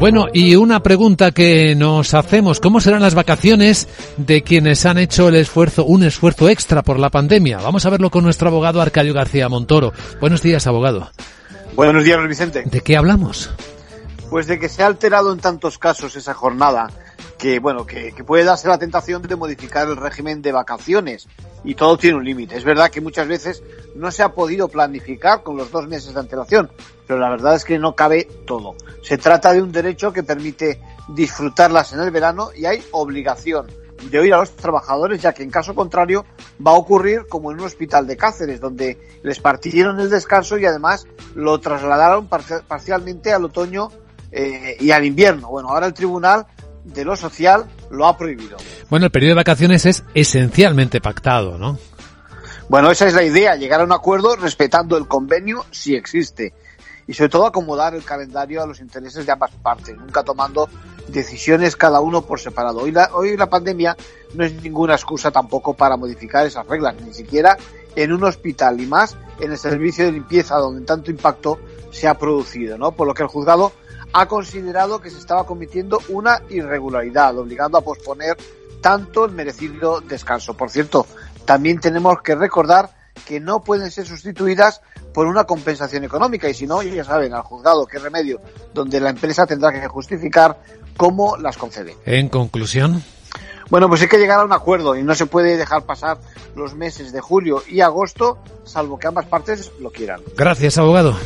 Bueno, y una pregunta que nos hacemos, ¿cómo serán las vacaciones de quienes han hecho el esfuerzo, un esfuerzo extra por la pandemia? Vamos a verlo con nuestro abogado Arcadio García Montoro. Buenos días, abogado. Buenos días, Vicente. ¿De qué hablamos? Pues de que se ha alterado en tantos casos esa jornada que, bueno, que, puede darse la tentación de modificar el régimen de vacaciones y todo tiene un límite. Es verdad que muchas veces no se ha podido planificar con los dos meses de antelación, pero la verdad es que no cabe todo. Se trata de un derecho que permite disfrutarlas en el verano y hay obligación de oír a los trabajadores, ya que en caso contrario va a ocurrir como en un hospital de Cáceres, donde les partieron el descanso y además lo trasladaron parcialmente al otoño eh, y al invierno. Bueno, ahora el tribunal de lo social lo ha prohibido. Bueno, el periodo de vacaciones es esencialmente pactado, ¿no? Bueno, esa es la idea, llegar a un acuerdo respetando el convenio si existe y sobre todo acomodar el calendario a los intereses de ambas partes, nunca tomando decisiones cada uno por separado. Hoy la, hoy la pandemia no es ninguna excusa tampoco para modificar esas reglas, ni siquiera en un hospital y más en el servicio de limpieza donde tanto impacto se ha producido, ¿no? Por lo que el juzgado ha considerado que se estaba cometiendo una irregularidad, obligando a posponer tanto el merecido descanso. Por cierto, también tenemos que recordar que no pueden ser sustituidas por una compensación económica y si no, ya saben, al juzgado qué remedio, donde la empresa tendrá que justificar cómo las concede. En conclusión. Bueno, pues hay que llegar a un acuerdo y no se puede dejar pasar los meses de julio y agosto, salvo que ambas partes lo quieran. Gracias, abogado.